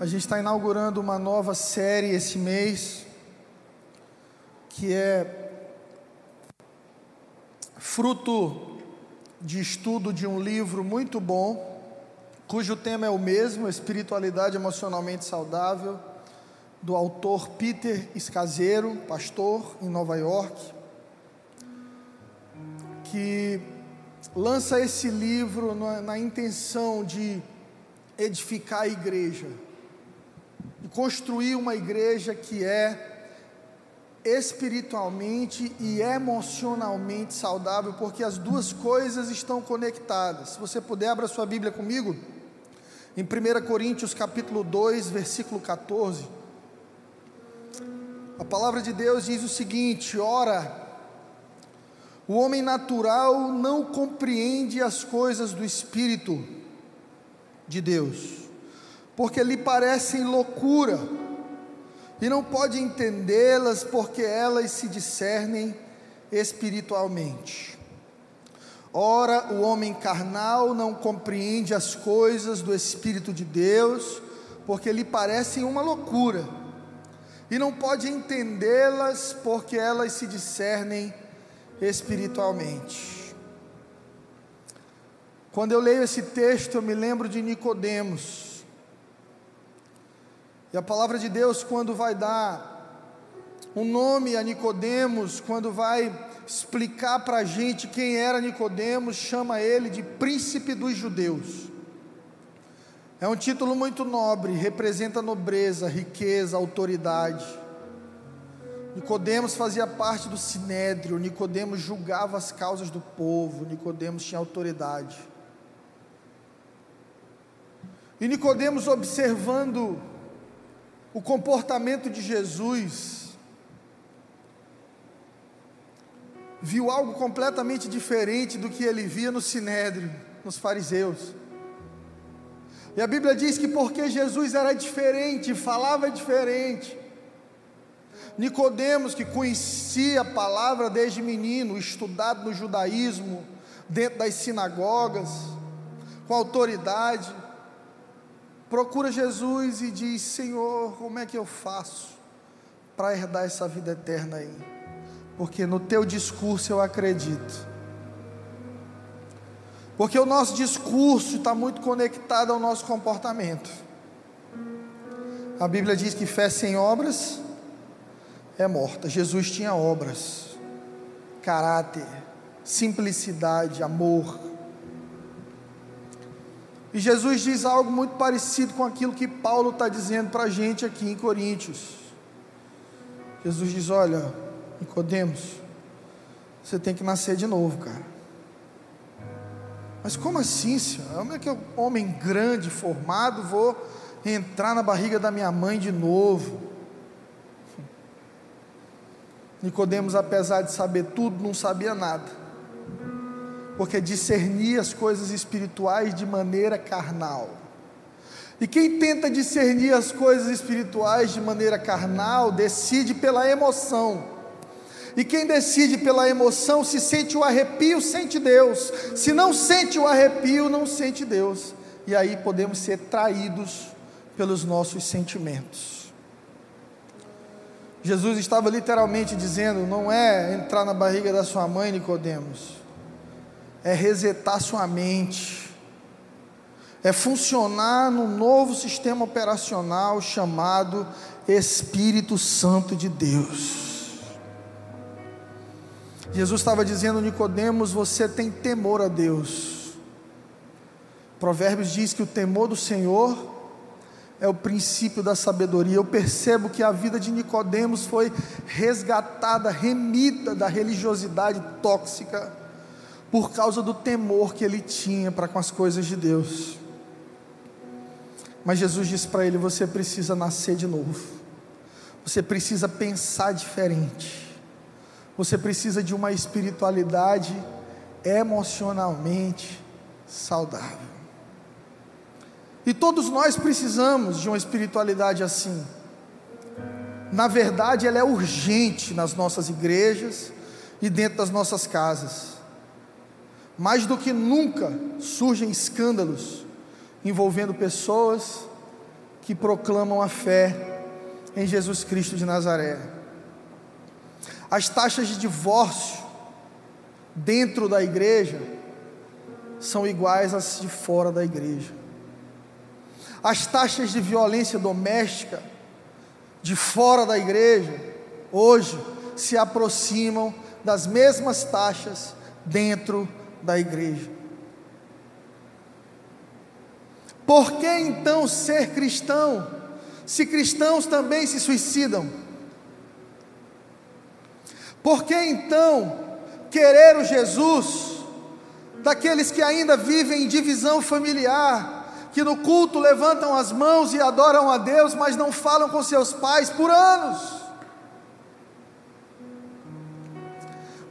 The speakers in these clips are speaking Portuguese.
A gente está inaugurando uma nova série esse mês, que é fruto de estudo de um livro muito bom, cujo tema é o mesmo, Espiritualidade Emocionalmente Saudável, do autor Peter Escaseiro, pastor em Nova York, que lança esse livro na, na intenção de edificar a igreja construir uma igreja que é espiritualmente e emocionalmente saudável, porque as duas coisas estão conectadas. Se você puder, abra sua Bíblia comigo, em 1 Coríntios capítulo 2, versículo 14. A palavra de Deus diz o seguinte: ora, o homem natural não compreende as coisas do Espírito de Deus porque lhe parecem loucura, e não pode entendê-las porque elas se discernem espiritualmente. Ora, o homem carnal não compreende as coisas do Espírito de Deus, porque lhe parecem uma loucura, e não pode entendê-las porque elas se discernem espiritualmente. Quando eu leio esse texto, eu me lembro de Nicodemos, e a palavra de Deus, quando vai dar um nome a Nicodemos, quando vai explicar para a gente quem era Nicodemos, chama ele de príncipe dos judeus. É um título muito nobre, representa nobreza, riqueza, autoridade. Nicodemos fazia parte do sinédrio, Nicodemos julgava as causas do povo, Nicodemos tinha autoridade. E Nicodemos observando o comportamento de Jesus, viu algo completamente diferente do que ele via no sinédrio, nos fariseus. E a Bíblia diz que porque Jesus era diferente, falava diferente, Nicodemos, que conhecia a palavra desde menino, estudado no judaísmo, dentro das sinagogas, com autoridade, procura Jesus e diz: Senhor, como é que eu faço para herdar essa vida eterna aí? Porque no teu discurso eu acredito. Porque o nosso discurso está muito conectado ao nosso comportamento. A Bíblia diz que fé sem obras é morta. Jesus tinha obras, caráter, simplicidade, amor e Jesus diz algo muito parecido com aquilo que Paulo está dizendo para a gente aqui em Coríntios. Jesus diz: Olha, Nicodemos, você tem que nascer de novo, cara. Mas como assim, senhor? Como é que eu, homem grande, formado, vou entrar na barriga da minha mãe de novo? Nicodemos, apesar de saber tudo, não sabia nada porque discernia as coisas espirituais de maneira carnal. E quem tenta discernir as coisas espirituais de maneira carnal, decide pela emoção. E quem decide pela emoção, se sente o arrepio, sente Deus. Se não sente o arrepio, não sente Deus. E aí podemos ser traídos pelos nossos sentimentos. Jesus estava literalmente dizendo: não é entrar na barriga da sua mãe, Nicodemos é resetar sua mente, é funcionar no novo sistema operacional chamado Espírito Santo de Deus. Jesus estava dizendo, Nicodemos, você tem temor a Deus. Provérbios diz que o temor do Senhor é o princípio da sabedoria. Eu percebo que a vida de Nicodemos foi resgatada, remida da religiosidade tóxica por causa do temor que ele tinha para com as coisas de Deus. Mas Jesus disse para ele: Você precisa nascer de novo, você precisa pensar diferente, você precisa de uma espiritualidade emocionalmente saudável. E todos nós precisamos de uma espiritualidade assim. Na verdade, ela é urgente nas nossas igrejas e dentro das nossas casas mais do que nunca surgem escândalos envolvendo pessoas que proclamam a fé em Jesus Cristo de Nazaré. As taxas de divórcio dentro da igreja são iguais às de fora da igreja. As taxas de violência doméstica de fora da igreja, hoje, se aproximam das mesmas taxas dentro da igreja. Por que então ser cristão, se cristãos também se suicidam? Por que então querer o Jesus daqueles que ainda vivem em divisão familiar, que no culto levantam as mãos e adoram a Deus, mas não falam com seus pais por anos?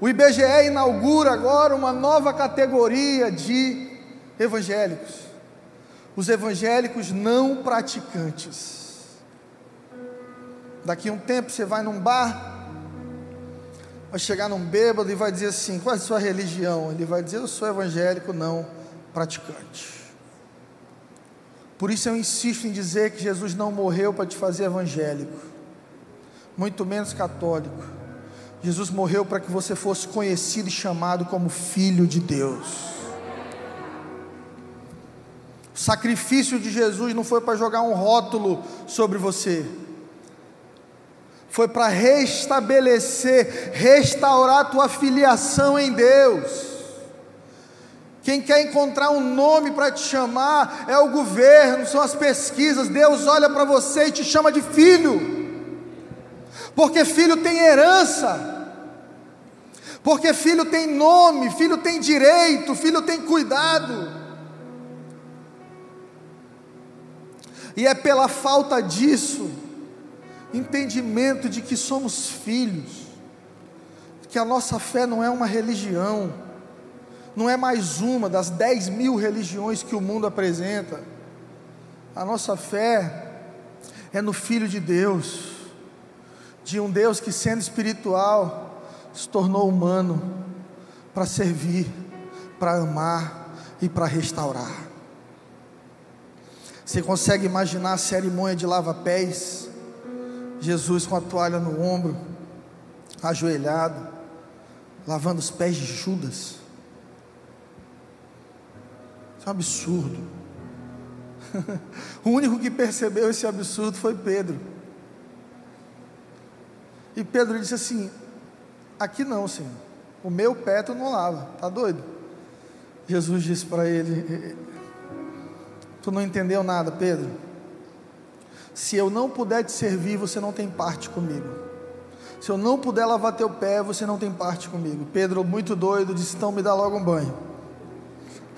O IBGE inaugura agora uma nova categoria de evangélicos os evangélicos não praticantes. Daqui a um tempo você vai num bar, vai chegar num bêbado e vai dizer assim: qual é a sua religião? Ele vai dizer: eu sou evangélico não praticante. Por isso eu insisto em dizer que Jesus não morreu para te fazer evangélico, muito menos católico. Jesus morreu para que você fosse conhecido e chamado como filho de Deus. O sacrifício de Jesus não foi para jogar um rótulo sobre você, foi para restabelecer, restaurar a tua filiação em Deus. Quem quer encontrar um nome para te chamar é o governo, são as pesquisas. Deus olha para você e te chama de filho, porque filho tem herança, porque filho tem nome, filho tem direito, filho tem cuidado. E é pela falta disso, entendimento de que somos filhos, que a nossa fé não é uma religião, não é mais uma das 10 mil religiões que o mundo apresenta. A nossa fé é no Filho de Deus, de um Deus que, sendo espiritual, se tornou humano para servir, para amar e para restaurar. Você consegue imaginar a cerimônia de lava-pés? Jesus com a toalha no ombro, ajoelhado, lavando os pés de Judas. Isso é um absurdo. o único que percebeu esse absurdo foi Pedro. E Pedro disse assim: Aqui não, Senhor. O meu pé tu não lava. Tá doido? Jesus disse para ele: Tu não entendeu nada, Pedro? Se eu não puder te servir, você não tem parte comigo. Se eu não puder lavar teu pé, você não tem parte comigo. Pedro, muito doido, disse: então me dá logo um banho.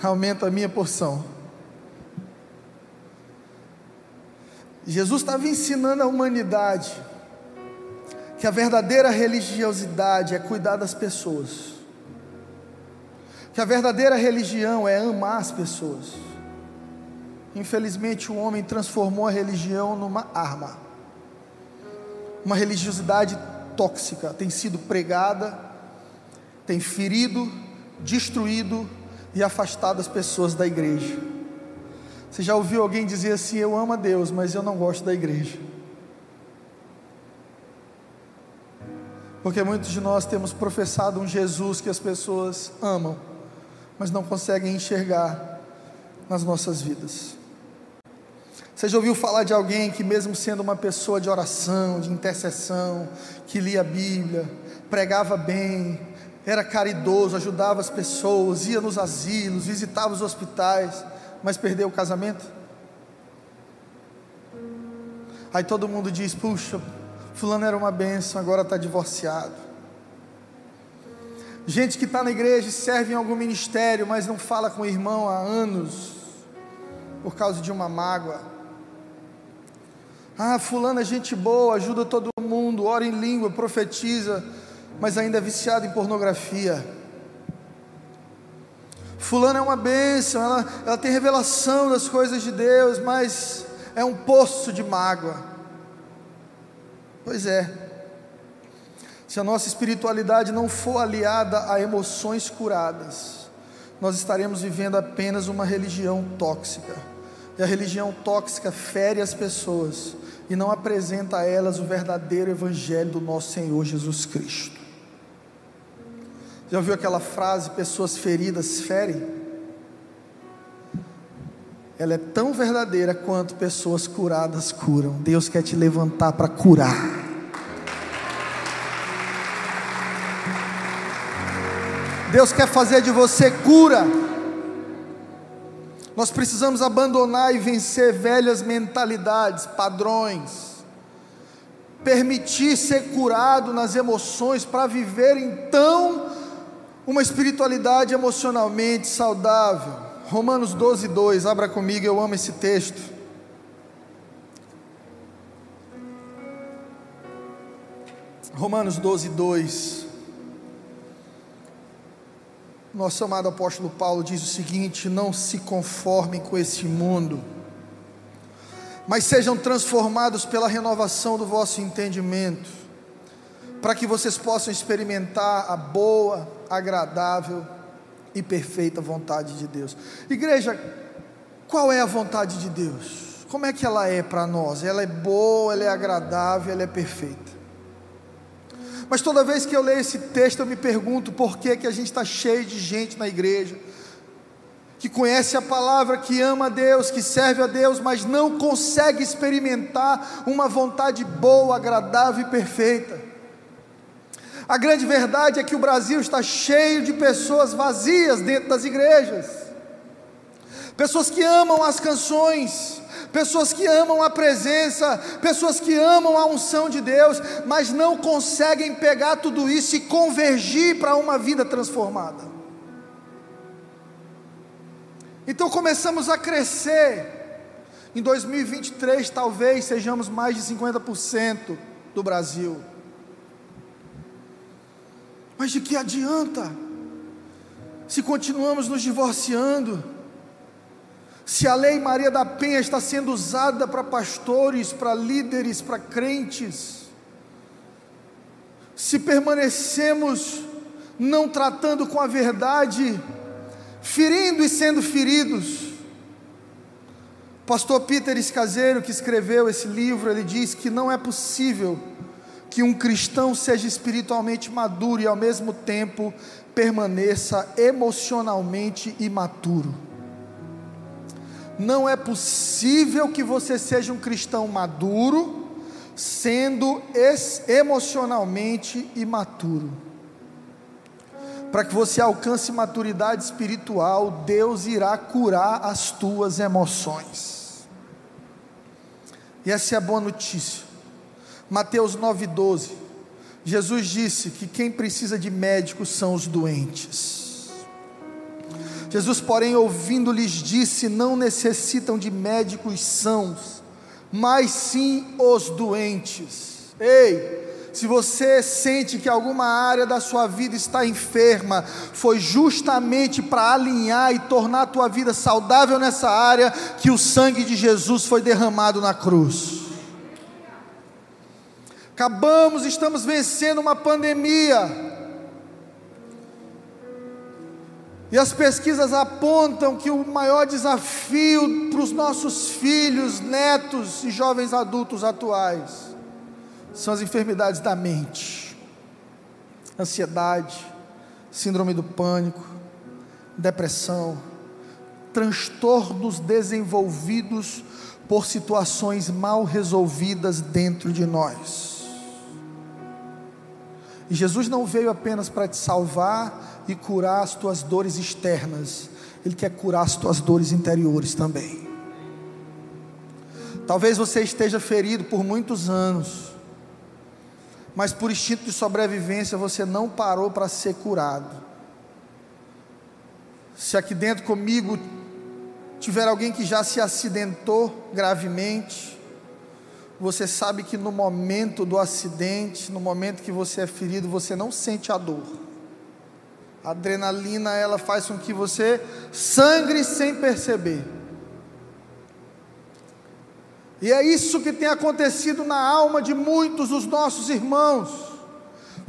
Aumenta a minha porção. Jesus estava ensinando a humanidade que a verdadeira religiosidade é cuidar das pessoas, que a verdadeira religião é amar as pessoas. Infelizmente, o homem transformou a religião numa arma. Uma religiosidade tóxica tem sido pregada, tem ferido, destruído e afastado as pessoas da igreja. Você já ouviu alguém dizer assim: Eu amo a Deus, mas eu não gosto da igreja? Porque muitos de nós temos professado um Jesus que as pessoas amam, mas não conseguem enxergar nas nossas vidas. Você já ouviu falar de alguém que, mesmo sendo uma pessoa de oração, de intercessão, que lia a Bíblia, pregava bem, era caridoso, ajudava as pessoas, ia nos asilos, visitava os hospitais, mas perdeu o casamento? Aí todo mundo diz: puxa, Fulano era uma bênção, agora está divorciado. Gente que está na igreja e serve em algum ministério, mas não fala com o irmão há anos, por causa de uma mágoa. Ah, fulano é gente boa, ajuda todo mundo, ora em língua, profetiza, mas ainda é viciado em pornografia. Fulano é uma bênção, ela, ela tem revelação das coisas de Deus, mas é um poço de mágoa. Pois é, se a nossa espiritualidade não for aliada a emoções curadas, nós estaremos vivendo apenas uma religião tóxica E a religião tóxica fere as pessoas e não apresenta a elas o verdadeiro evangelho do nosso Senhor Jesus Cristo. Já ouviu aquela frase: pessoas feridas ferem? Ela é tão verdadeira quanto pessoas curadas curam. Deus quer te levantar para curar. Deus quer fazer de você cura. Nós precisamos abandonar e vencer velhas mentalidades, padrões. Permitir ser curado nas emoções para viver então uma espiritualidade emocionalmente saudável. Romanos 12, 2, abra comigo, eu amo esse texto. Romanos 12, 2. Nosso amado apóstolo Paulo diz o seguinte: Não se conformem com esse mundo, mas sejam transformados pela renovação do vosso entendimento, para que vocês possam experimentar a boa, agradável e perfeita vontade de Deus. Igreja, qual é a vontade de Deus? Como é que ela é para nós? Ela é boa, ela é agradável, ela é perfeita. Mas toda vez que eu leio esse texto, eu me pergunto por que, que a gente está cheio de gente na igreja, que conhece a palavra, que ama a Deus, que serve a Deus, mas não consegue experimentar uma vontade boa, agradável e perfeita. A grande verdade é que o Brasil está cheio de pessoas vazias dentro das igrejas, pessoas que amam as canções, pessoas que amam a presença, pessoas que amam a unção de Deus, mas não conseguem pegar tudo isso e convergir para uma vida transformada. Então começamos a crescer. Em 2023, talvez sejamos mais de 50% do Brasil. Mas de que adianta? Se continuamos nos divorciando, se a lei Maria da Penha está sendo usada para pastores, para líderes, para crentes, se permanecemos não tratando com a verdade, ferindo e sendo feridos. Pastor Peter Escaseiro, que escreveu esse livro, ele diz que não é possível que um cristão seja espiritualmente maduro e ao mesmo tempo permaneça emocionalmente imaturo. Não é possível que você seja um cristão maduro, sendo emocionalmente imaturo. Para que você alcance maturidade espiritual, Deus irá curar as tuas emoções. E essa é a boa notícia. Mateus 9,12. Jesus disse que quem precisa de médicos são os doentes. Jesus, porém, ouvindo-lhes, disse: Não necessitam de médicos sãos, mas sim os doentes. Ei, se você sente que alguma área da sua vida está enferma, foi justamente para alinhar e tornar a tua vida saudável nessa área que o sangue de Jesus foi derramado na cruz. Acabamos, estamos vencendo uma pandemia E as pesquisas apontam que o maior desafio para os nossos filhos, netos e jovens adultos atuais são as enfermidades da mente, ansiedade, síndrome do pânico, depressão, transtornos desenvolvidos por situações mal resolvidas dentro de nós. E Jesus não veio apenas para te salvar e curar as tuas dores externas, Ele quer curar as tuas dores interiores também. Talvez você esteja ferido por muitos anos, mas por instinto de sobrevivência você não parou para ser curado. Se aqui dentro comigo tiver alguém que já se acidentou gravemente, você sabe que no momento do acidente, no momento que você é ferido, você não sente a dor. A adrenalina ela faz com que você sangre sem perceber. E é isso que tem acontecido na alma de muitos dos nossos irmãos,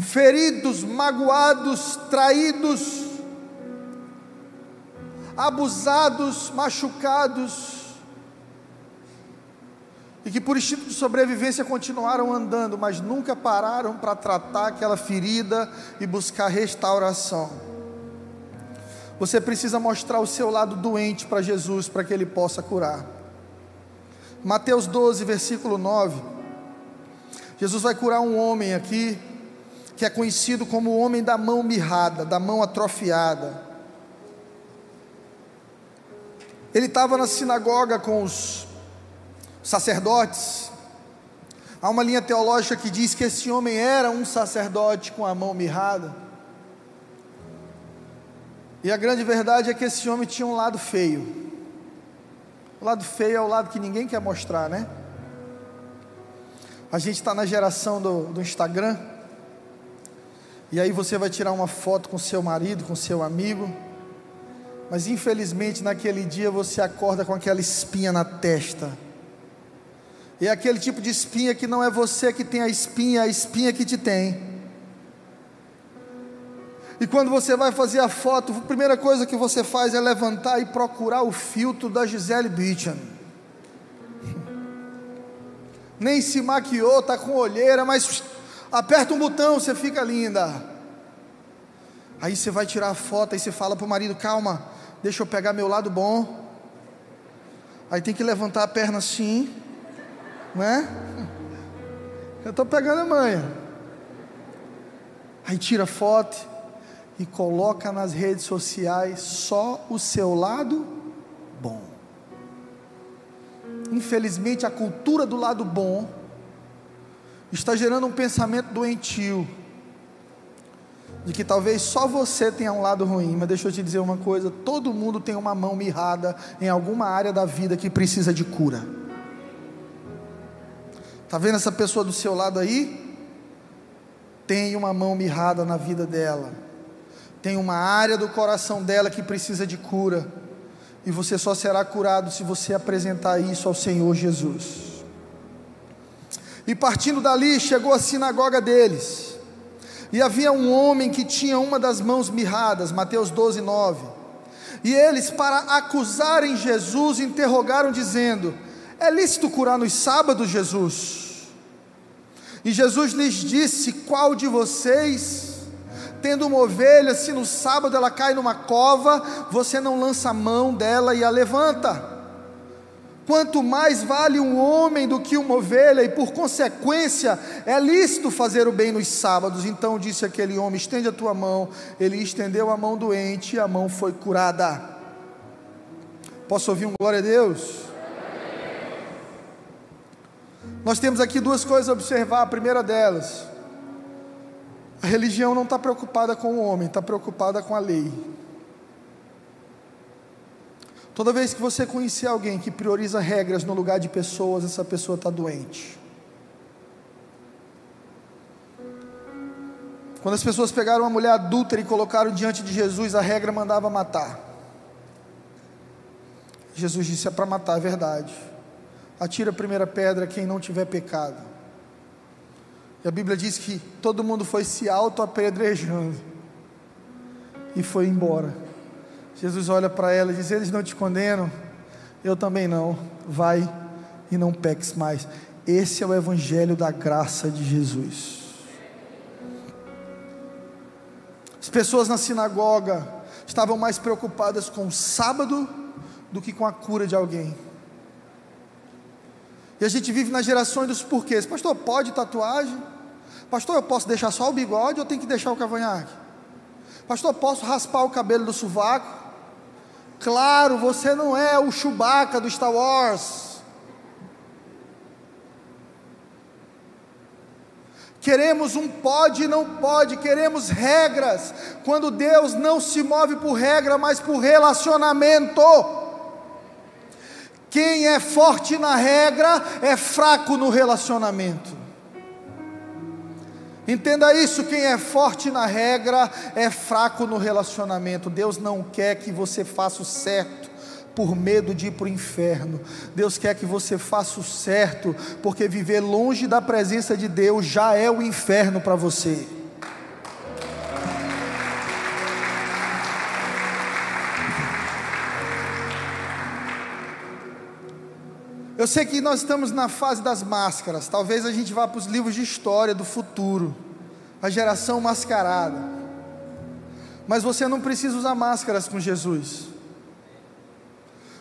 feridos, magoados, traídos, abusados, machucados, e que por instinto de sobrevivência continuaram andando, mas nunca pararam para tratar aquela ferida e buscar restauração. Você precisa mostrar o seu lado doente para Jesus, para que ele possa curar. Mateus 12, versículo 9. Jesus vai curar um homem aqui, que é conhecido como o homem da mão mirrada, da mão atrofiada. Ele estava na sinagoga com os sacerdotes. Há uma linha teológica que diz que esse homem era um sacerdote com a mão mirrada. E a grande verdade é que esse homem tinha um lado feio. O lado feio é o lado que ninguém quer mostrar, né? A gente está na geração do, do Instagram. E aí você vai tirar uma foto com seu marido, com seu amigo. Mas infelizmente naquele dia você acorda com aquela espinha na testa é aquele tipo de espinha que não é você que tem a espinha, a espinha que te tem. E quando você vai fazer a foto, a primeira coisa que você faz é levantar e procurar o filtro da Gisele Bündchen. Nem se maquiou, tá com olheira, mas aperta um botão, você fica linda. Aí você vai tirar a foto e você fala para o marido: calma, deixa eu pegar meu lado bom. Aí tem que levantar a perna assim né? Eu estou pegando a manha. Aí tira foto e coloca nas redes sociais só o seu lado bom. Infelizmente, a cultura do lado bom está gerando um pensamento doentio de que talvez só você tenha um lado ruim, mas deixa eu te dizer uma coisa: todo mundo tem uma mão mirrada em alguma área da vida que precisa de cura. Está vendo essa pessoa do seu lado aí? Tem uma mão mirrada na vida dela, tem uma área do coração dela que precisa de cura, e você só será curado se você apresentar isso ao Senhor Jesus. E partindo dali, chegou à sinagoga deles, e havia um homem que tinha uma das mãos mirradas, Mateus 12, 9. E eles, para acusarem Jesus, interrogaram, dizendo: É lícito curar nos sábados, Jesus? E Jesus lhes disse: Qual de vocês, tendo uma ovelha, se no sábado ela cai numa cova, você não lança a mão dela e a levanta? Quanto mais vale um homem do que uma ovelha, e por consequência é lícito fazer o bem nos sábados. Então disse aquele homem: Estende a tua mão. Ele estendeu a mão doente e a mão foi curada. Posso ouvir um glória a Deus? Nós temos aqui duas coisas a observar. A primeira delas, a religião não está preocupada com o homem, está preocupada com a lei. Toda vez que você conhecer alguém que prioriza regras no lugar de pessoas, essa pessoa está doente. Quando as pessoas pegaram uma mulher adúltera e colocaram diante de Jesus, a regra mandava matar. Jesus disse: é para matar, é verdade atira a primeira pedra quem não tiver pecado. E a Bíblia diz que todo mundo foi se auto-apedrejando e foi embora. Jesus olha para ela e diz: Eles não te condenam, eu também não. Vai e não peques mais. Esse é o Evangelho da graça de Jesus. As pessoas na sinagoga estavam mais preocupadas com o sábado do que com a cura de alguém. E a gente vive nas gerações dos porquês. Pastor, pode tatuagem? Pastor, eu posso deixar só o bigode ou tenho que deixar o cavanhaque? Pastor, posso raspar o cabelo do sovaco? Claro, você não é o Chewbacca do Star Wars. Queremos um pode e não pode, queremos regras, quando Deus não se move por regra, mas por relacionamento. Quem é forte na regra é fraco no relacionamento. Entenda isso: quem é forte na regra é fraco no relacionamento. Deus não quer que você faça o certo por medo de ir para o inferno. Deus quer que você faça o certo, porque viver longe da presença de Deus já é o inferno para você. Eu sei que nós estamos na fase das máscaras. Talvez a gente vá para os livros de história do futuro, a geração mascarada. Mas você não precisa usar máscaras com Jesus.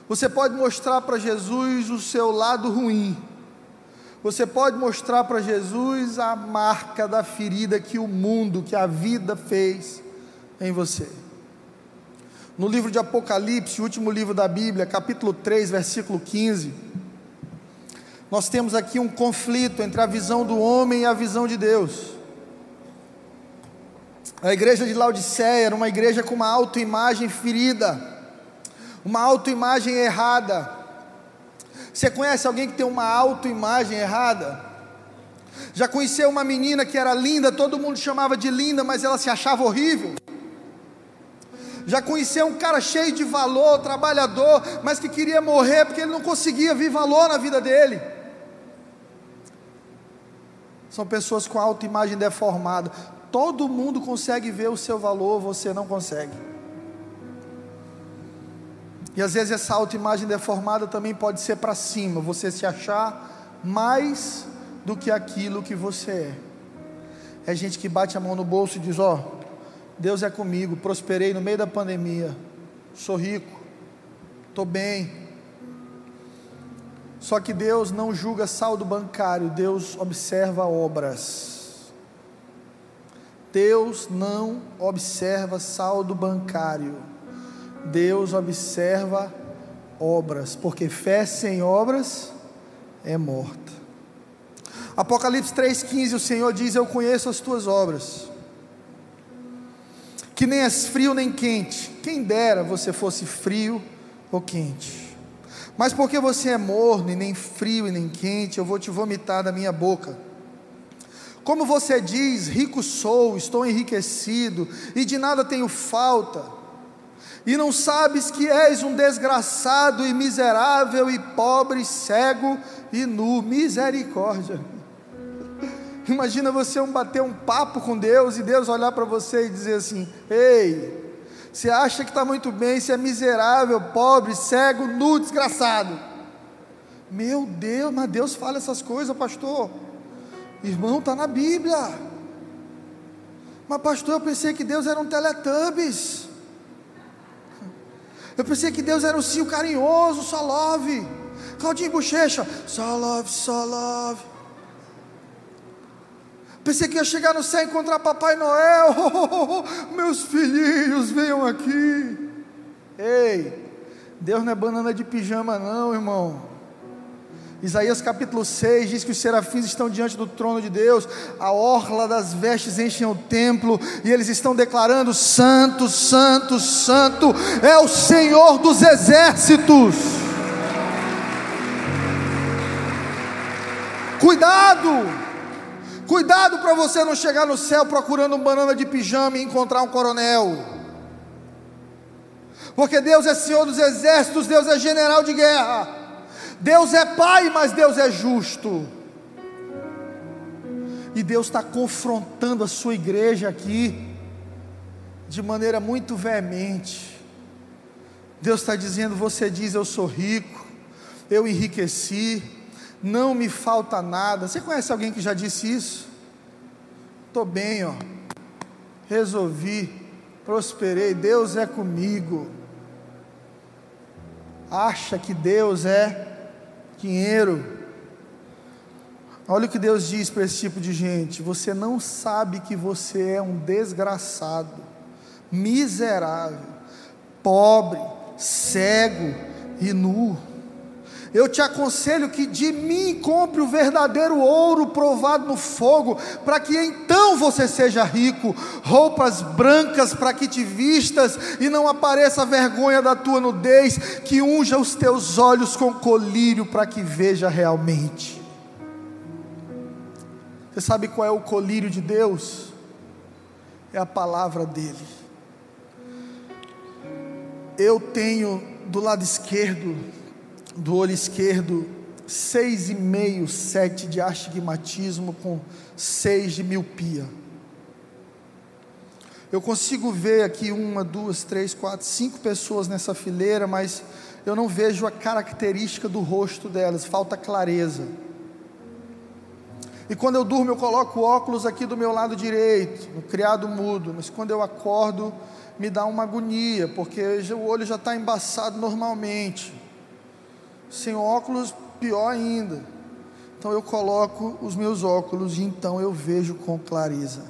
Você pode mostrar para Jesus o seu lado ruim. Você pode mostrar para Jesus a marca da ferida que o mundo, que a vida fez em você. No livro de Apocalipse, o último livro da Bíblia, capítulo 3, versículo 15, nós temos aqui um conflito entre a visão do homem e a visão de Deus. A igreja de Laodiceia era uma igreja com uma autoimagem ferida, uma autoimagem errada. Você conhece alguém que tem uma autoimagem errada? Já conheceu uma menina que era linda, todo mundo chamava de linda, mas ela se achava horrível? Já conheceu um cara cheio de valor, trabalhador, mas que queria morrer porque ele não conseguia ver valor na vida dele? São pessoas com autoimagem deformada. Todo mundo consegue ver o seu valor, você não consegue. E às vezes essa autoimagem deformada também pode ser para cima, você se achar mais do que aquilo que você é. É gente que bate a mão no bolso e diz: Ó, oh, Deus é comigo, prosperei no meio da pandemia, sou rico, estou bem, só que Deus não julga saldo bancário, Deus observa obras. Deus não observa saldo bancário, Deus observa obras, porque fé sem obras é morta. Apocalipse 3,15: o Senhor diz: Eu conheço as tuas obras, que nem és frio nem quente, quem dera você fosse frio ou quente. Mas porque você é morno e nem frio e nem quente, eu vou te vomitar da minha boca. Como você diz, rico sou, estou enriquecido e de nada tenho falta, e não sabes que és um desgraçado e miserável e pobre, cego e nu, misericórdia. Imagina você bater um papo com Deus e Deus olhar para você e dizer assim: Ei, você acha que está muito bem, você é miserável, pobre, cego, nu, desgraçado. Meu Deus, mas Deus fala essas coisas, pastor. Irmão, está na Bíblia. Mas, pastor, eu pensei que Deus era um Teletubbies. Eu pensei que Deus era um cio carinhoso, só love. Claudinho Bochecha, só love, só love. Pensei que ia chegar no céu e encontrar Papai Noel. meus filhinhos, venham aqui. Ei, Deus não é banana de pijama, não, irmão. Isaías capítulo 6 diz que os serafins estão diante do trono de Deus, a orla das vestes enchem o templo, e eles estão declarando: Santo, Santo, Santo é o Senhor dos exércitos. Cuidado! Cuidado para você não chegar no céu procurando um banana de pijama e encontrar um coronel. Porque Deus é Senhor dos exércitos, Deus é general de guerra. Deus é Pai, mas Deus é justo. E Deus está confrontando a sua igreja aqui de maneira muito veemente. Deus está dizendo: Você diz, Eu sou rico, eu enriqueci, não me falta nada. Você conhece alguém que já disse isso? Estou bem, ó. Resolvi, prosperei, Deus é comigo. Acha que Deus é dinheiro. Olha o que Deus diz para esse tipo de gente: você não sabe que você é um desgraçado, miserável, pobre, cego e nu. Eu te aconselho que de mim compre o verdadeiro ouro provado no fogo, para que então você seja rico, roupas brancas para que te vistas e não apareça a vergonha da tua nudez, que unja os teus olhos com colírio para que veja realmente. Você sabe qual é o colírio de Deus? É a palavra dele. Eu tenho do lado esquerdo do olho esquerdo, seis e meio, sete de astigmatismo com seis de miopia. Eu consigo ver aqui uma, duas, três, quatro, cinco pessoas nessa fileira, mas eu não vejo a característica do rosto delas, falta clareza. E quando eu durmo, eu coloco óculos aqui do meu lado direito, no criado mudo, mas quando eu acordo, me dá uma agonia, porque o olho já está embaçado normalmente. Sem óculos, pior ainda. Então eu coloco os meus óculos e então eu vejo com clareza.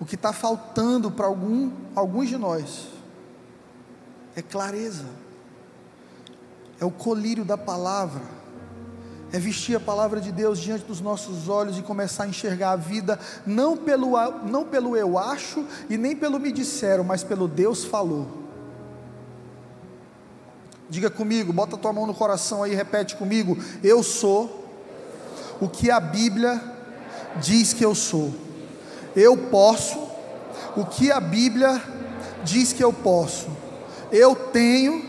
O que está faltando para algum, alguns de nós é clareza, é o colírio da palavra, é vestir a palavra de Deus diante dos nossos olhos e começar a enxergar a vida, não pelo, não pelo eu acho e nem pelo me disseram, mas pelo Deus falou. Diga comigo, bota tua mão no coração aí, repete comigo. Eu sou o que a Bíblia diz que eu sou. Eu posso o que a Bíblia diz que eu posso. Eu tenho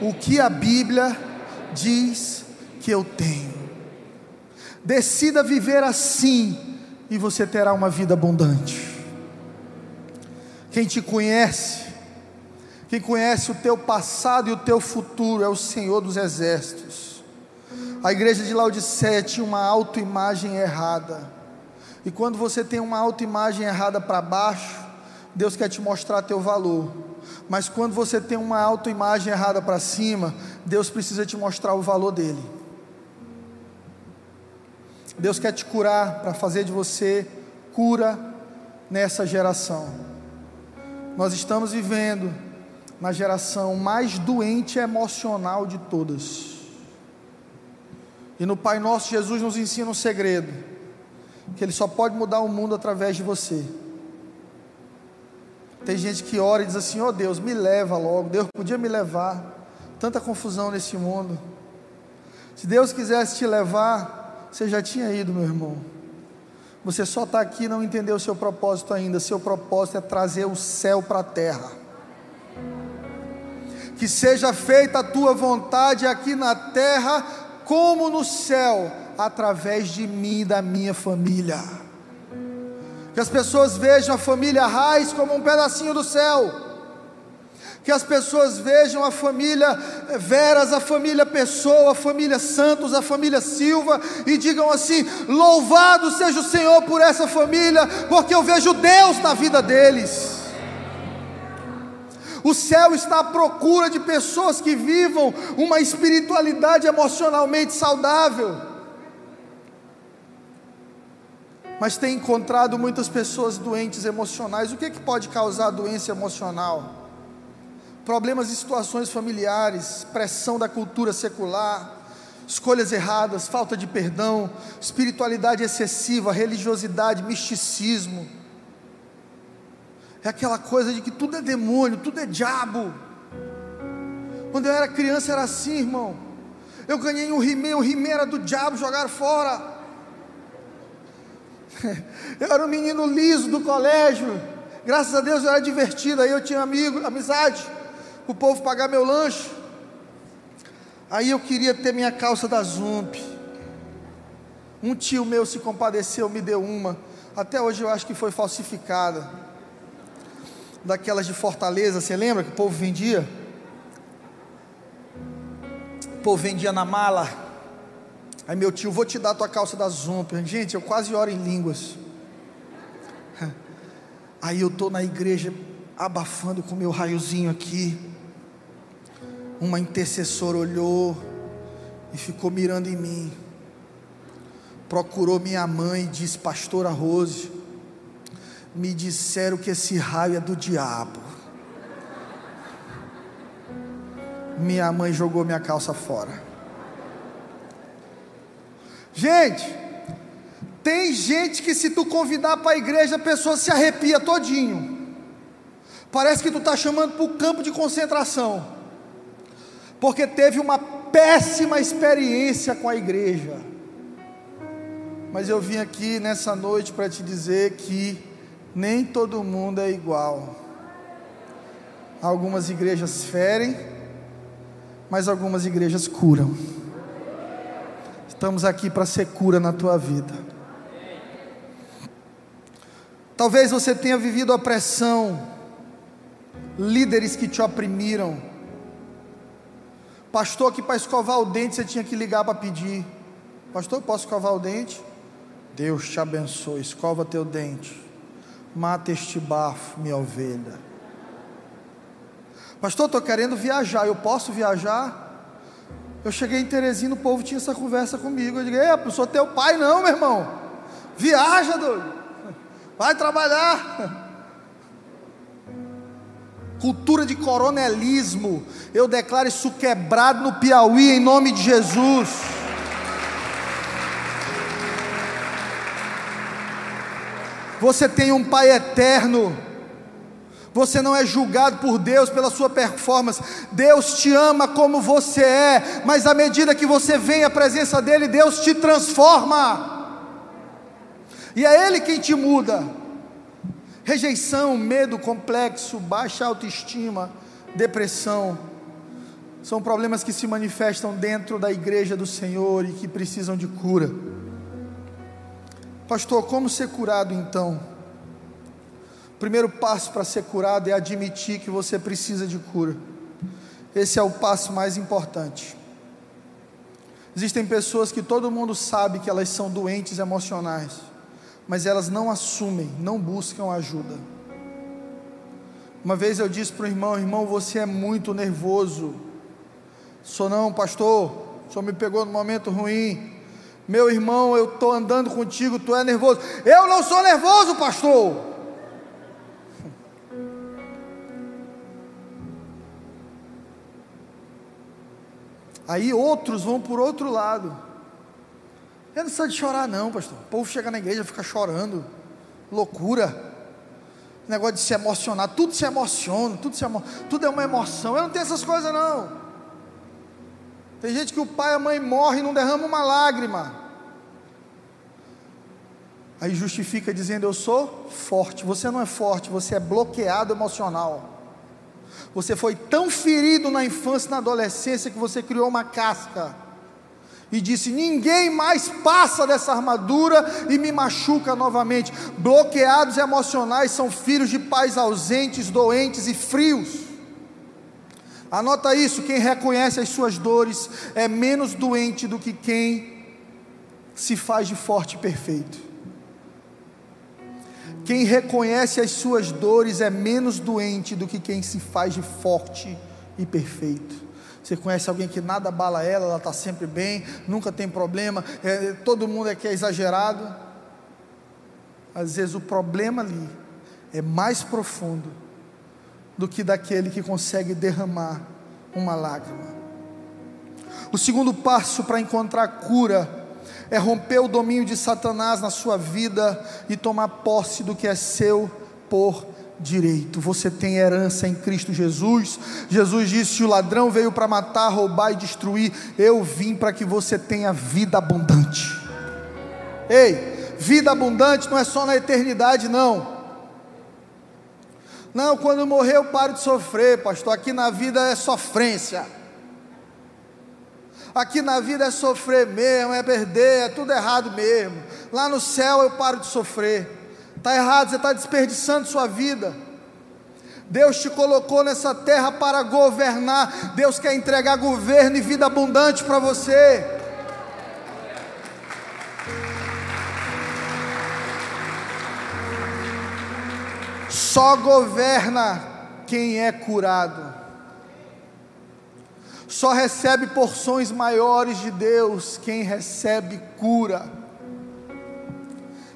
o que a Bíblia diz que eu tenho. Decida viver assim e você terá uma vida abundante. Quem te conhece quem conhece o teu passado e o teu futuro é o Senhor dos Exércitos. A igreja de Laodiceia tinha uma autoimagem errada. E quando você tem uma autoimagem errada para baixo, Deus quer te mostrar teu valor. Mas quando você tem uma autoimagem errada para cima, Deus precisa te mostrar o valor dele. Deus quer te curar para fazer de você cura nessa geração. Nós estamos vivendo na geração mais doente emocional de todas. E no Pai Nosso, Jesus nos ensina um segredo: que Ele só pode mudar o mundo através de você. Tem gente que ora e diz assim: oh Deus, me leva logo. Deus podia me levar. Tanta confusão nesse mundo. Se Deus quisesse te levar, você já tinha ido, meu irmão. Você só está aqui e não entendeu o seu propósito ainda. Seu propósito é trazer o céu para a terra que seja feita a tua vontade aqui na terra, como no céu, através de mim e da minha família. Que as pessoas vejam a família Raiz como um pedacinho do céu. Que as pessoas vejam a família Veras, a família Pessoa, a família Santos, a família Silva e digam assim: Louvado seja o Senhor por essa família, porque eu vejo Deus na vida deles. O céu está à procura de pessoas que vivam uma espiritualidade emocionalmente saudável. Mas tem encontrado muitas pessoas doentes emocionais. O que, é que pode causar doença emocional? Problemas e situações familiares, pressão da cultura secular, escolhas erradas, falta de perdão, espiritualidade excessiva, religiosidade, misticismo é aquela coisa de que tudo é demônio, tudo é diabo. Quando eu era criança era assim, irmão. Eu ganhei um rimei, o rimei era do diabo, jogaram fora. Eu era um menino liso do colégio. Graças a Deus eu era divertido, aí eu tinha amigo, amizade, o povo pagar meu lanche. Aí eu queria ter minha calça da Zump. Um tio meu se compadeceu, me deu uma. Até hoje eu acho que foi falsificada daquelas de Fortaleza, você lembra que o povo vendia? O povo vendia na mala. Aí meu tio, vou te dar a tua calça da Zump. Gente, eu quase oro em línguas. Aí eu estou na igreja abafando com meu raiozinho aqui. Uma intercessora olhou e ficou mirando em mim. Procurou minha mãe e disse: Pastora Rose, me disseram que esse raio é do diabo. Minha mãe jogou minha calça fora. Gente, tem gente que se tu convidar para a igreja, a pessoa se arrepia todinho. Parece que tu está chamando para o campo de concentração. Porque teve uma péssima experiência com a igreja. Mas eu vim aqui nessa noite para te dizer que nem todo mundo é igual. Algumas igrejas ferem, mas algumas igrejas curam. Estamos aqui para ser cura na tua vida. Talvez você tenha vivido a pressão, líderes que te oprimiram, Pastor, que para escovar o dente você tinha que ligar para pedir. Pastor, posso escovar o dente? Deus te abençoe, escova teu dente. Mata este bafo, minha ovelha. Pastor, estou querendo viajar, eu posso viajar? Eu cheguei em Teresina, o povo tinha essa conversa comigo. Eu digo, eu sou teu pai, não, meu irmão. Viaja, doido. Vai trabalhar cultura de coronelismo. Eu declaro isso quebrado no Piauí em nome de Jesus. Você tem um Pai eterno. Você não é julgado por Deus pela sua performance. Deus te ama como você é, mas à medida que você vem à presença dEle, Deus te transforma. E é Ele quem te muda. Rejeição, medo, complexo, baixa autoestima, depressão, são problemas que se manifestam dentro da igreja do Senhor e que precisam de cura. Pastor, como ser curado então? O primeiro passo para ser curado é admitir que você precisa de cura. Esse é o passo mais importante. Existem pessoas que todo mundo sabe que elas são doentes emocionais mas elas não assumem, não buscam ajuda. Uma vez eu disse para o irmão: irmão, você é muito nervoso. Sou não, pastor, senhor me pegou no momento ruim. Meu irmão, eu estou andando contigo, tu é nervoso. Eu não sou nervoso, pastor. Aí outros vão por outro lado. Eu não precisa de chorar, não, pastor. O povo chega na igreja fica chorando. Loucura. Negócio de se emocionar. Tudo se emociona, tudo, se emo... tudo é uma emoção. Eu não tenho essas coisas, não. Tem gente que o pai e a mãe morrem e não derrama uma lágrima. Aí justifica dizendo: Eu sou forte. Você não é forte, você é bloqueado emocional. Você foi tão ferido na infância e na adolescência que você criou uma casca e disse: Ninguém mais passa dessa armadura e me machuca novamente. Bloqueados emocionais são filhos de pais ausentes, doentes e frios. Anota isso: quem reconhece as suas dores é menos doente do que quem se faz de forte e perfeito. Quem reconhece as suas dores é menos doente do que quem se faz de forte e perfeito. Você conhece alguém que nada abala ela, ela está sempre bem, nunca tem problema, é, todo mundo é que é exagerado. Às vezes o problema ali é mais profundo do que daquele que consegue derramar uma lágrima. O segundo passo para encontrar cura é romper o domínio de Satanás na sua vida e tomar posse do que é seu por direito. Você tem herança em Cristo Jesus. Jesus disse: O ladrão veio para matar, roubar e destruir. Eu vim para que você tenha vida abundante. Ei, vida abundante não é só na eternidade, não. Não, quando morrer eu paro de sofrer, pastor. Aqui na vida é sofrência. Aqui na vida é sofrer mesmo, é perder, é tudo errado mesmo. Lá no céu eu paro de sofrer. Está errado, você está desperdiçando sua vida. Deus te colocou nessa terra para governar. Deus quer entregar governo e vida abundante para você. Só governa quem é curado. Só recebe porções maiores de Deus quem recebe cura.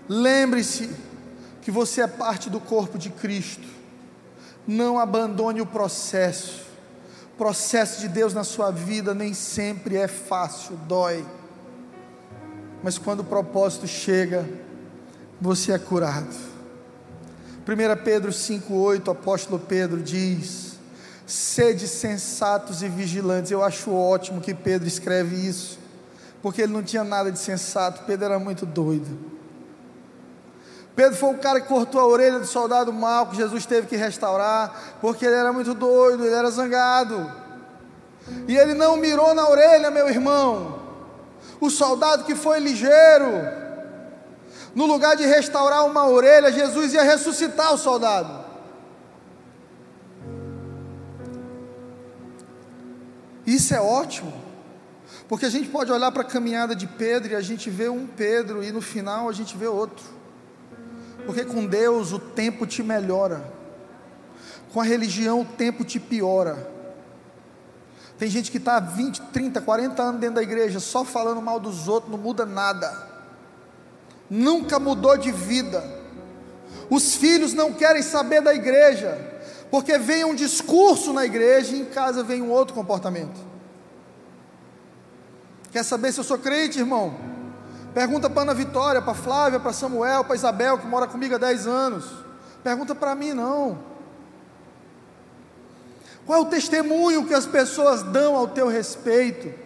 Lembre-se, que você é parte do corpo de Cristo. Não abandone o processo. O processo de Deus na sua vida nem sempre é fácil, dói. Mas quando o propósito chega, você é curado. 1 Pedro 5,8, o apóstolo Pedro diz: Sede sensatos e vigilantes. Eu acho ótimo que Pedro escreve isso, porque ele não tinha nada de sensato, Pedro era muito doido. Pedro foi o cara que cortou a orelha do soldado mau que Jesus teve que restaurar, porque ele era muito doido, ele era zangado. E ele não mirou na orelha, meu irmão. O soldado que foi ligeiro, no lugar de restaurar uma orelha, Jesus ia ressuscitar o soldado. Isso é ótimo, porque a gente pode olhar para a caminhada de Pedro e a gente vê um Pedro e no final a gente vê outro. Porque com Deus o tempo te melhora, com a religião o tempo te piora. Tem gente que está 20, 30, 40 anos dentro da igreja só falando mal dos outros, não muda nada, nunca mudou de vida. Os filhos não querem saber da igreja, porque vem um discurso na igreja e em casa vem um outro comportamento. Quer saber se eu sou crente, irmão? Pergunta para Ana Vitória, para Flávia, para Samuel, para Isabel, que mora comigo há 10 anos. Pergunta para mim, não. Qual é o testemunho que as pessoas dão ao teu respeito?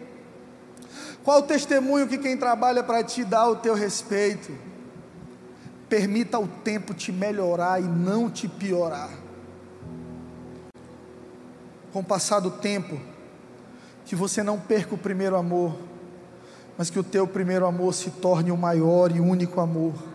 Qual o testemunho que quem trabalha para ti dá ao teu respeito? Permita o tempo te melhorar e não te piorar com o passar do tempo, que você não perca o primeiro amor, mas que o teu primeiro amor se torne o maior e único amor.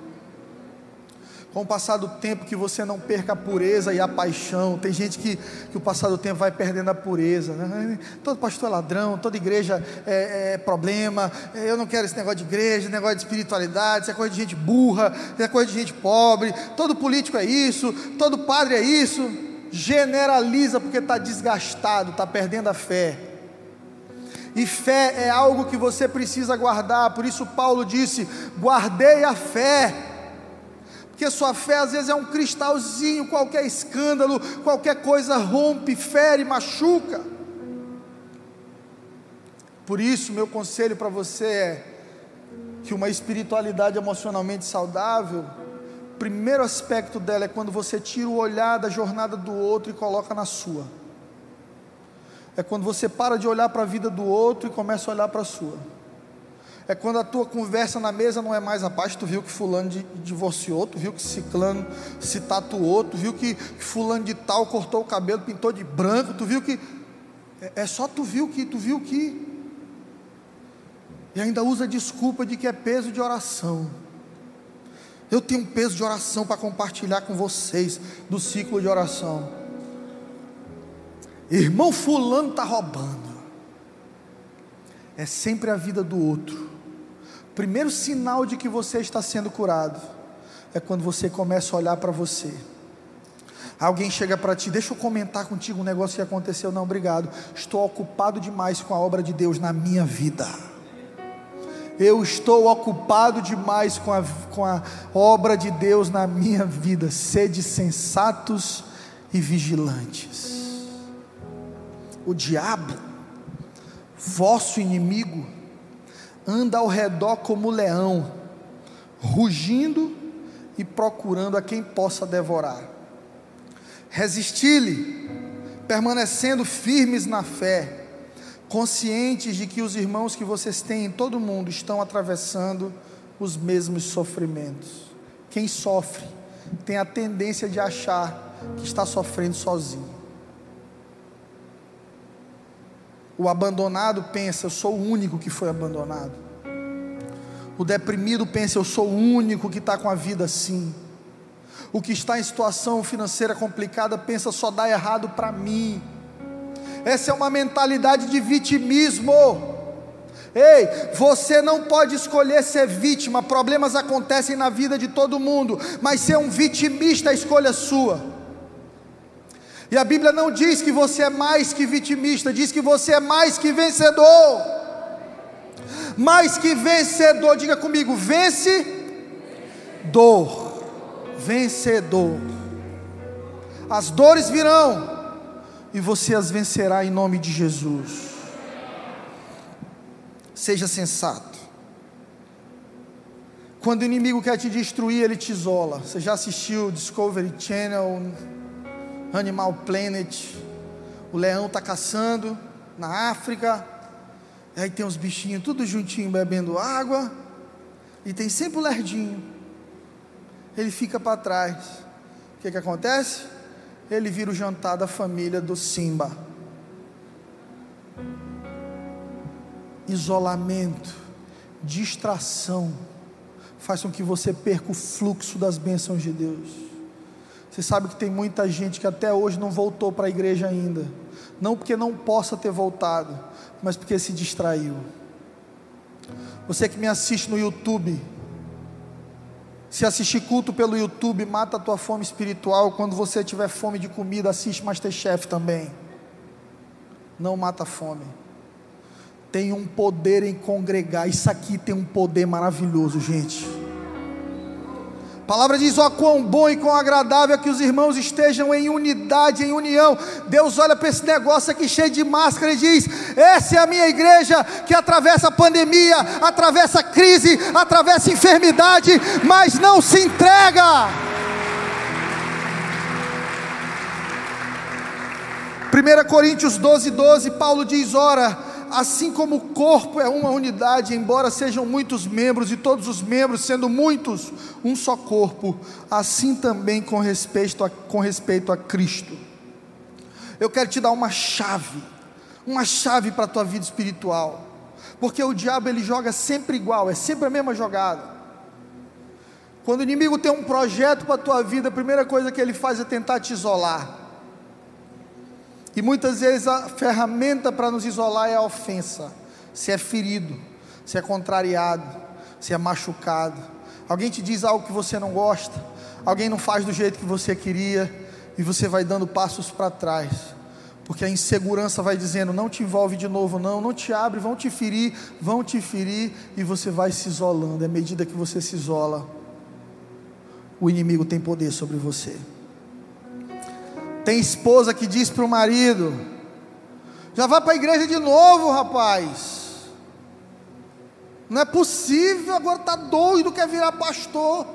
Com o passar do tempo, que você não perca a pureza e a paixão. Tem gente que, que o passar do tempo vai perdendo a pureza. Né? Todo pastor é ladrão, toda igreja é, é problema. Eu não quero esse negócio de igreja, negócio de espiritualidade. Isso é coisa de gente burra, isso é coisa de gente pobre. Todo político é isso, todo padre é isso generaliza porque está desgastado, está perdendo a fé. E fé é algo que você precisa guardar, por isso Paulo disse: guardei a fé. Porque sua fé às vezes é um cristalzinho, qualquer escândalo, qualquer coisa rompe, fere, machuca. Por isso, meu conselho para você é que uma espiritualidade emocionalmente saudável primeiro aspecto dela é quando você tira o olhar da jornada do outro e coloca na sua. É quando você para de olhar para a vida do outro e começa a olhar para a sua. É quando a tua conversa na mesa não é mais a paz, tu viu que fulano divorciou, tu viu que ciclano se tatuou, tu viu que fulano de tal cortou o cabelo, pintou de branco, tu viu que é, é só tu viu que, tu viu que e ainda usa desculpa de que é peso de oração. Eu tenho um peso de oração para compartilhar com vocês do ciclo de oração. Irmão fulano está roubando. É sempre a vida do outro. Primeiro sinal de que você está sendo curado é quando você começa a olhar para você. Alguém chega para ti, deixa eu comentar contigo um negócio que aconteceu. Não, obrigado. Estou ocupado demais com a obra de Deus na minha vida eu estou ocupado demais com a, com a obra de Deus na minha vida. Sede sensatos e vigilantes. O diabo, vosso inimigo, anda ao redor como leão, rugindo e procurando a quem possa devorar. Resisti-lhe, permanecendo firmes na fé conscientes de que os irmãos que vocês têm em todo o mundo estão atravessando os mesmos sofrimentos. Quem sofre tem a tendência de achar que está sofrendo sozinho. O abandonado pensa, eu sou o único que foi abandonado. O deprimido pensa, eu sou o único que está com a vida assim. O que está em situação financeira complicada pensa, só dá errado para mim. Essa é uma mentalidade de vitimismo. Ei, você não pode escolher ser vítima, problemas acontecem na vida de todo mundo, mas ser um vitimista é escolha sua. E a Bíblia não diz que você é mais que vitimista, diz que você é mais que vencedor. Mais que vencedor, diga comigo, vence dor. Vencedor. As dores virão, e você as vencerá em nome de Jesus. Seja sensato. Quando o inimigo quer te destruir, ele te isola. Você já assistiu Discovery Channel, Animal Planet? O leão está caçando na África. Aí tem os bichinhos tudo juntinho bebendo água. E tem sempre o lerdinho. Ele fica para trás. O que, que acontece? ele vira o jantar da família do Simba. Isolamento, distração, faz com que você perca o fluxo das bênçãos de Deus. Você sabe que tem muita gente que até hoje não voltou para a igreja ainda, não porque não possa ter voltado, mas porque se distraiu. Você que me assiste no YouTube, se assistir culto pelo YouTube, mata a tua fome espiritual. Quando você tiver fome de comida, assiste Masterchef também. Não mata a fome. Tem um poder em congregar. Isso aqui tem um poder maravilhoso, gente. A palavra diz: ó, quão bom e quão agradável é que os irmãos estejam em unidade, em união. Deus olha para esse negócio aqui cheio de máscara e diz: essa é a minha igreja que atravessa pandemia, atravessa crise, atravessa enfermidade, mas não se entrega. 1 Coríntios 12, 12, Paulo diz: ora assim como o corpo é uma unidade, embora sejam muitos membros e todos os membros, sendo muitos, um só corpo, assim também com respeito a, com respeito a Cristo. Eu quero te dar uma chave, uma chave para a tua vida espiritual, porque o diabo ele joga sempre igual, é sempre a mesma jogada. Quando o inimigo tem um projeto para a tua vida, a primeira coisa que ele faz é tentar te isolar. E muitas vezes a ferramenta para nos isolar é a ofensa. Se é ferido, se é contrariado, se é machucado. Alguém te diz algo que você não gosta, alguém não faz do jeito que você queria, e você vai dando passos para trás. Porque a insegurança vai dizendo: não te envolve de novo, não, não te abre, vão te ferir, vão te ferir, e você vai se isolando. À medida que você se isola, o inimigo tem poder sobre você. Tem esposa que diz para o marido: já vai para a igreja de novo, rapaz. Não é possível, agora está doido, quer virar pastor.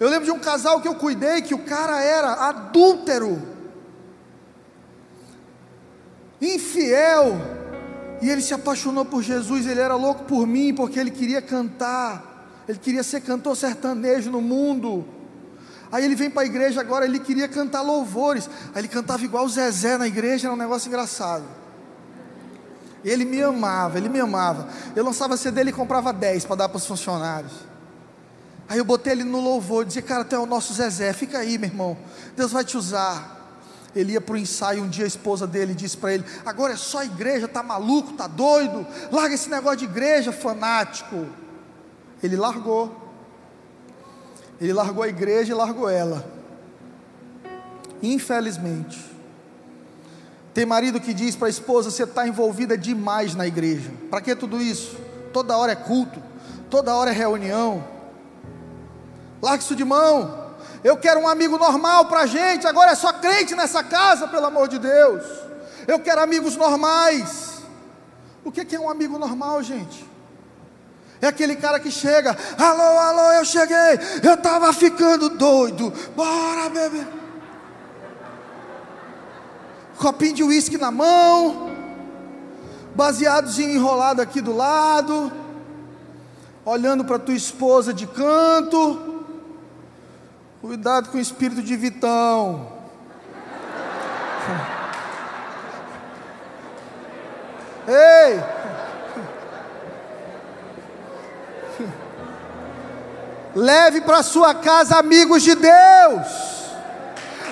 Eu lembro de um casal que eu cuidei, que o cara era adúltero, infiel, e ele se apaixonou por Jesus, ele era louco por mim, porque ele queria cantar, ele queria ser cantor sertanejo no mundo. Aí ele vem para a igreja agora, ele queria cantar louvores. Aí ele cantava igual o Zezé na igreja, era um negócio engraçado. Ele me amava, ele me amava. Eu lançava CD e comprava 10 para dar para os funcionários. Aí eu botei ele no louvor, dizia, cara, até o nosso Zezé, fica aí, meu irmão. Deus vai te usar. Ele ia para o ensaio, um dia a esposa dele disse para ele: Agora é só igreja, tá maluco, tá doido? Larga esse negócio de igreja, fanático. Ele largou. Ele largou a igreja e largou ela. Infelizmente. Tem marido que diz para a esposa: você está envolvida demais na igreja. Para que tudo isso? Toda hora é culto, toda hora é reunião. Larga isso de mão. Eu quero um amigo normal para a gente. Agora é só crente nessa casa, pelo amor de Deus. Eu quero amigos normais. O que é um amigo normal, gente? É aquele cara que chega, alô, alô, eu cheguei, eu estava ficando doido, bora beber. Copinho de uísque na mão, baseadozinho enrolado aqui do lado, olhando para tua esposa de canto. Cuidado com o espírito de Vitão. Ei! Leve para sua casa amigos de Deus.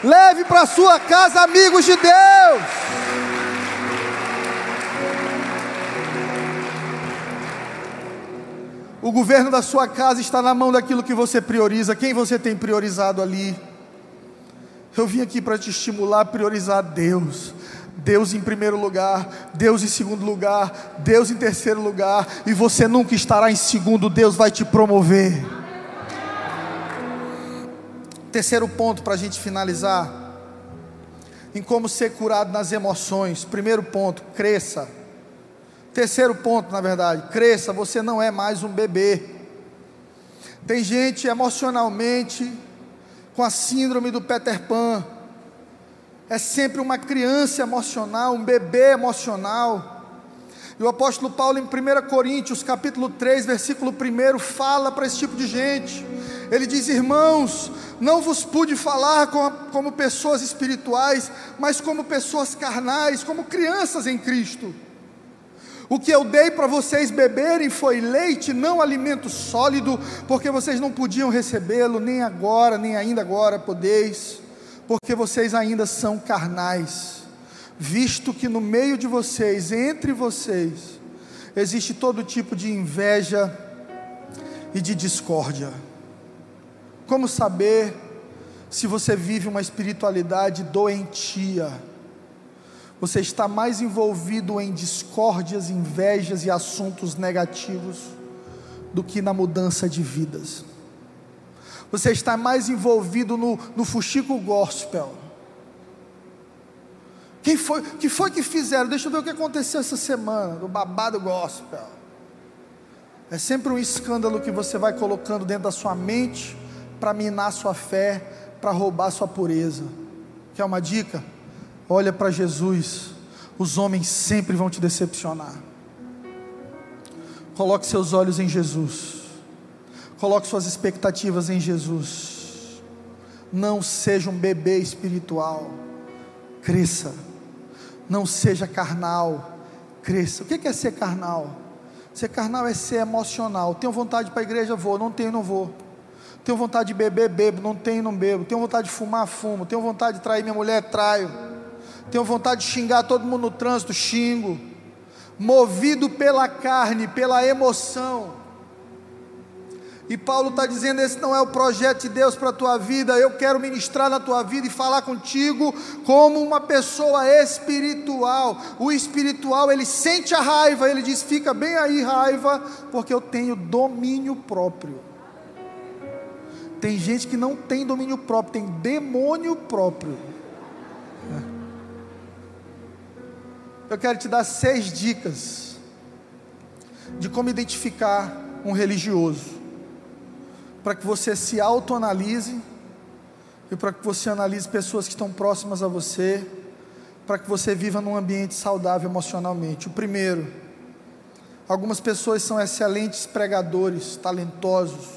Leve para sua casa amigos de Deus. O governo da sua casa está na mão daquilo que você prioriza. Quem você tem priorizado ali? Eu vim aqui para te estimular a priorizar Deus. Deus em primeiro lugar, Deus em segundo lugar, Deus em terceiro lugar, e você nunca estará em segundo, Deus vai te promover. Terceiro ponto para a gente finalizar, em como ser curado nas emoções. Primeiro ponto, cresça. Terceiro ponto, na verdade, cresça, você não é mais um bebê. Tem gente emocionalmente com a síndrome do Peter Pan. É sempre uma criança emocional, um bebê emocional. E o apóstolo Paulo, em 1 Coríntios, capítulo 3, versículo 1, fala para esse tipo de gente. Ele diz: Irmãos, não vos pude falar como, pessoas espirituais, mas como pessoas carnais, como crianças em Cristo. O que eu dei para vocês beberem foi leite, não alimento sólido, porque vocês não podiam recebê-lo, nem agora, nem ainda agora podeis, porque vocês ainda são carnais. visto que no meio de vocês, entre vocês, existe todo tipo de inveja e de discórdia. Como saber se você vive uma espiritualidade doentia? Você está mais envolvido em discórdias, invejas e assuntos negativos do que na mudança de vidas. Você está mais envolvido no, no fuxico gospel. Quem foi que foi que fizeram? Deixa eu ver o que aconteceu essa semana, do babado gospel. É sempre um escândalo que você vai colocando dentro da sua mente para minar sua fé, para roubar sua pureza. Quer uma dica? Olha para Jesus. Os homens sempre vão te decepcionar. Coloque seus olhos em Jesus. Coloque suas expectativas em Jesus. Não seja um bebê espiritual. Cresça. Não seja carnal. Cresça. O que é ser carnal? Ser carnal é ser emocional. Tenho vontade para a igreja, vou. Não tenho, não vou. Tenho vontade de beber, bebo. Não tenho, não bebo. Tenho vontade de fumar, fumo. Tenho vontade de trair minha mulher, traio. Tenho vontade de xingar todo mundo no trânsito, xingo movido pela carne, pela emoção. E Paulo está dizendo: esse não é o projeto de Deus para a tua vida. Eu quero ministrar na tua vida e falar contigo como uma pessoa espiritual. O espiritual, ele sente a raiva, ele diz: fica bem aí, raiva, porque eu tenho domínio próprio. Tem gente que não tem domínio próprio, tem demônio próprio. Eu quero te dar seis dicas de como identificar um religioso, para que você se autoanalise e para que você analise pessoas que estão próximas a você, para que você viva num ambiente saudável emocionalmente. O primeiro, algumas pessoas são excelentes pregadores, talentosos,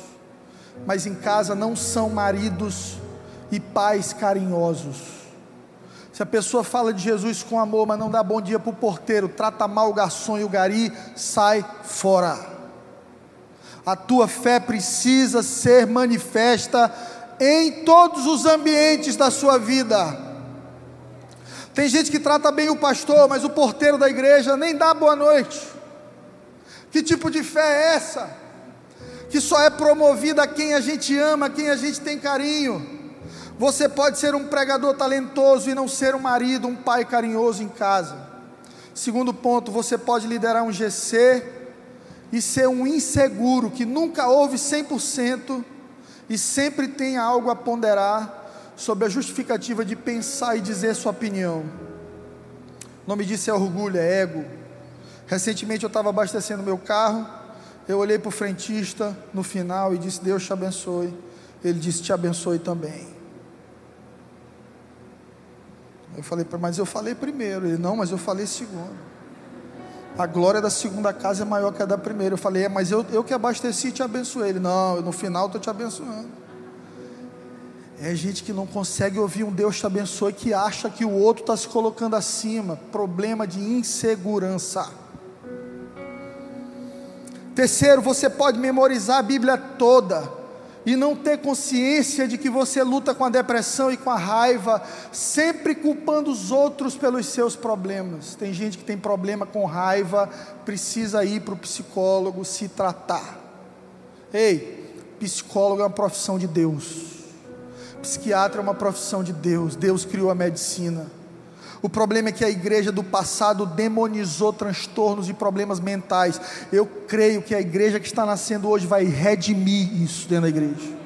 mas em casa não são maridos e pais carinhosos. Se a pessoa fala de Jesus com amor, mas não dá bom dia para o porteiro, trata mal o garçom e o gari, sai fora. A tua fé precisa ser manifesta em todos os ambientes da sua vida. Tem gente que trata bem o pastor, mas o porteiro da igreja nem dá boa noite. Que tipo de fé é essa? Que só é promovida a quem a gente ama, a quem a gente tem carinho. Você pode ser um pregador talentoso e não ser um marido, um pai carinhoso em casa. Segundo ponto, você pode liderar um GC e ser um inseguro que nunca ouve 100% e sempre tem algo a ponderar sobre a justificativa de pensar e dizer sua opinião. O nome disso é orgulho, é ego. Recentemente eu estava abastecendo meu carro, eu olhei para o frentista no final e disse: Deus te abençoe. Ele disse: Te abençoe também. Eu falei, mas eu falei primeiro. Ele, não, mas eu falei segundo. A glória da segunda casa é maior que a da primeira. Eu falei, é, mas eu, eu que abasteci e te abençoei. Ele, não, no final estou te abençoando. É gente que não consegue ouvir um Deus te abençoe, que acha que o outro está se colocando acima. Problema de insegurança. Terceiro, você pode memorizar a Bíblia toda e não ter consciência de que você luta com a depressão e com a raiva, sempre culpando os outros pelos seus problemas. Tem gente que tem problema com raiva, precisa ir para o psicólogo se tratar. Ei, psicólogo é uma profissão de Deus, psiquiatra é uma profissão de Deus, Deus criou a medicina. O problema é que a igreja do passado demonizou transtornos e problemas mentais. Eu creio que a igreja que está nascendo hoje vai redimir isso dentro da igreja.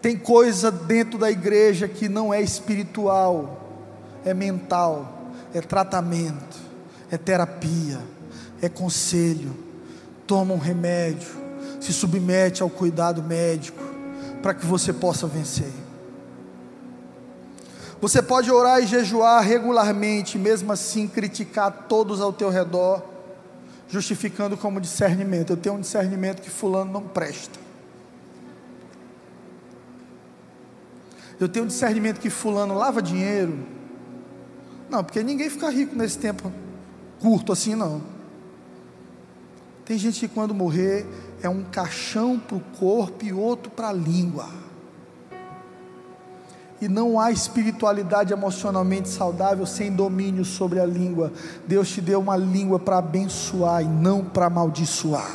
Tem coisa dentro da igreja que não é espiritual, é mental, é tratamento, é terapia, é conselho. Toma um remédio, se submete ao cuidado médico, para que você possa vencer. Você pode orar e jejuar regularmente, mesmo assim criticar todos ao teu redor, justificando como discernimento. Eu tenho um discernimento que fulano não presta. Eu tenho um discernimento que fulano lava dinheiro. Não, porque ninguém fica rico nesse tempo curto assim não. Tem gente que quando morrer é um caixão para o corpo e outro para a língua. E não há espiritualidade emocionalmente saudável sem domínio sobre a língua. Deus te deu uma língua para abençoar e não para amaldiçoar.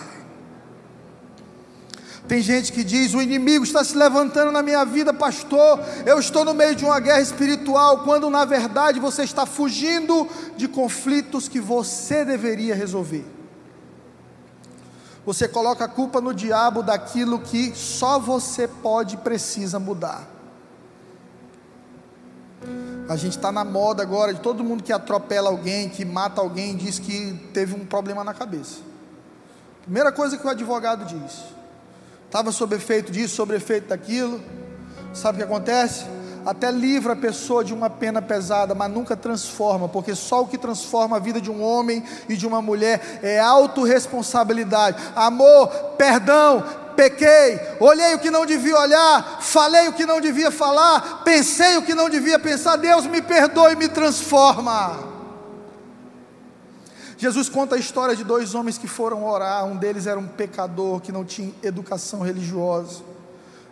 Tem gente que diz: o inimigo está se levantando na minha vida, pastor. Eu estou no meio de uma guerra espiritual, quando na verdade você está fugindo de conflitos que você deveria resolver. Você coloca a culpa no diabo daquilo que só você pode e precisa mudar. A gente está na moda agora de todo mundo que atropela alguém, que mata alguém, diz que teve um problema na cabeça. Primeira coisa que o advogado diz: estava sob efeito disso, sob efeito daquilo. Sabe o que acontece? Até livra a pessoa de uma pena pesada, mas nunca transforma, porque só o que transforma a vida de um homem e de uma mulher é autorresponsabilidade, amor, perdão, pequei, olhei o que não devia olhar, falei o que não devia falar, pensei o que não devia pensar. Deus me perdoe e me transforma. Jesus conta a história de dois homens que foram orar. Um deles era um pecador que não tinha educação religiosa,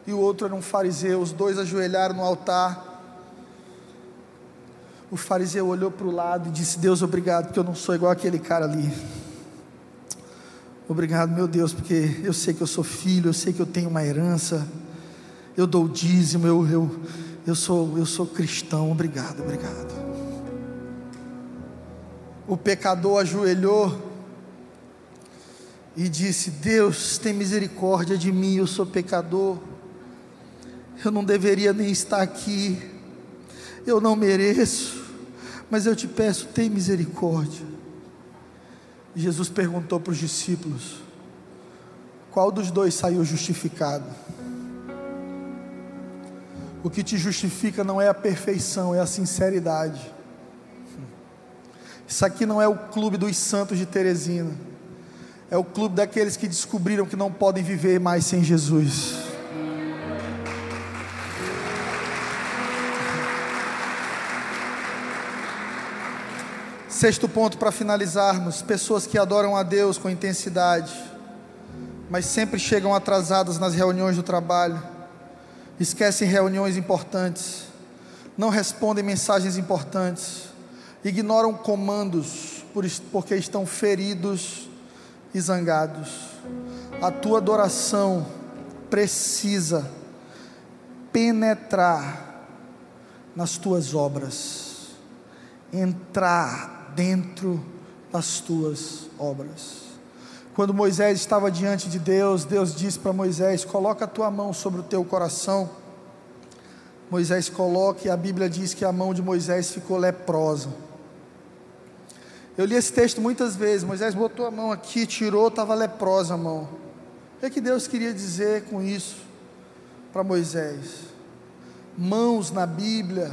e o outro era um fariseu. Os dois ajoelharam no altar. O fariseu olhou para o lado e disse: Deus, obrigado, porque eu não sou igual aquele cara ali. Obrigado, meu Deus, porque eu sei que eu sou filho, eu sei que eu tenho uma herança, eu dou dízimo, eu, eu, eu, sou, eu sou cristão. Obrigado, obrigado. O pecador ajoelhou e disse: Deus, tem misericórdia de mim, eu sou pecador, eu não deveria nem estar aqui, eu não mereço, mas eu te peço, tem misericórdia. Jesus perguntou para os discípulos: qual dos dois saiu justificado? O que te justifica não é a perfeição, é a sinceridade. Isso aqui não é o clube dos santos de Teresina, é o clube daqueles que descobriram que não podem viver mais sem Jesus. Sexto ponto para finalizarmos: pessoas que adoram a Deus com intensidade, mas sempre chegam atrasadas nas reuniões do trabalho, esquecem reuniões importantes, não respondem mensagens importantes, ignoram comandos porque estão feridos e zangados. A tua adoração precisa penetrar nas tuas obras, entrar dentro das tuas obras. Quando Moisés estava diante de Deus, Deus disse para Moisés: Coloca a tua mão sobre o teu coração. Moisés coloca, e a Bíblia diz que a mão de Moisés ficou leprosa. Eu li esse texto muitas vezes. Moisés botou a mão aqui, tirou, estava leprosa a mão. O que, é que Deus queria dizer com isso para Moisés? Mãos na Bíblia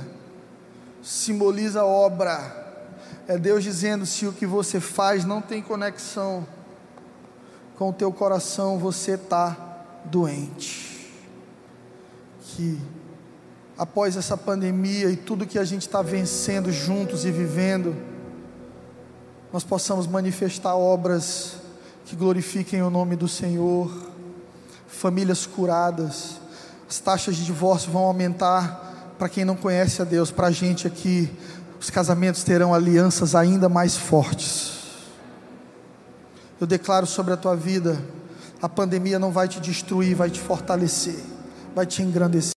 simboliza obra é Deus dizendo: se o que você faz não tem conexão com o teu coração, você está doente. Que após essa pandemia e tudo que a gente está vencendo juntos e vivendo, nós possamos manifestar obras que glorifiquem o nome do Senhor, famílias curadas, as taxas de divórcio vão aumentar para quem não conhece a Deus, para a gente aqui os casamentos terão alianças ainda mais fortes. Eu declaro sobre a tua vida: a pandemia não vai te destruir, vai te fortalecer, vai te engrandecer.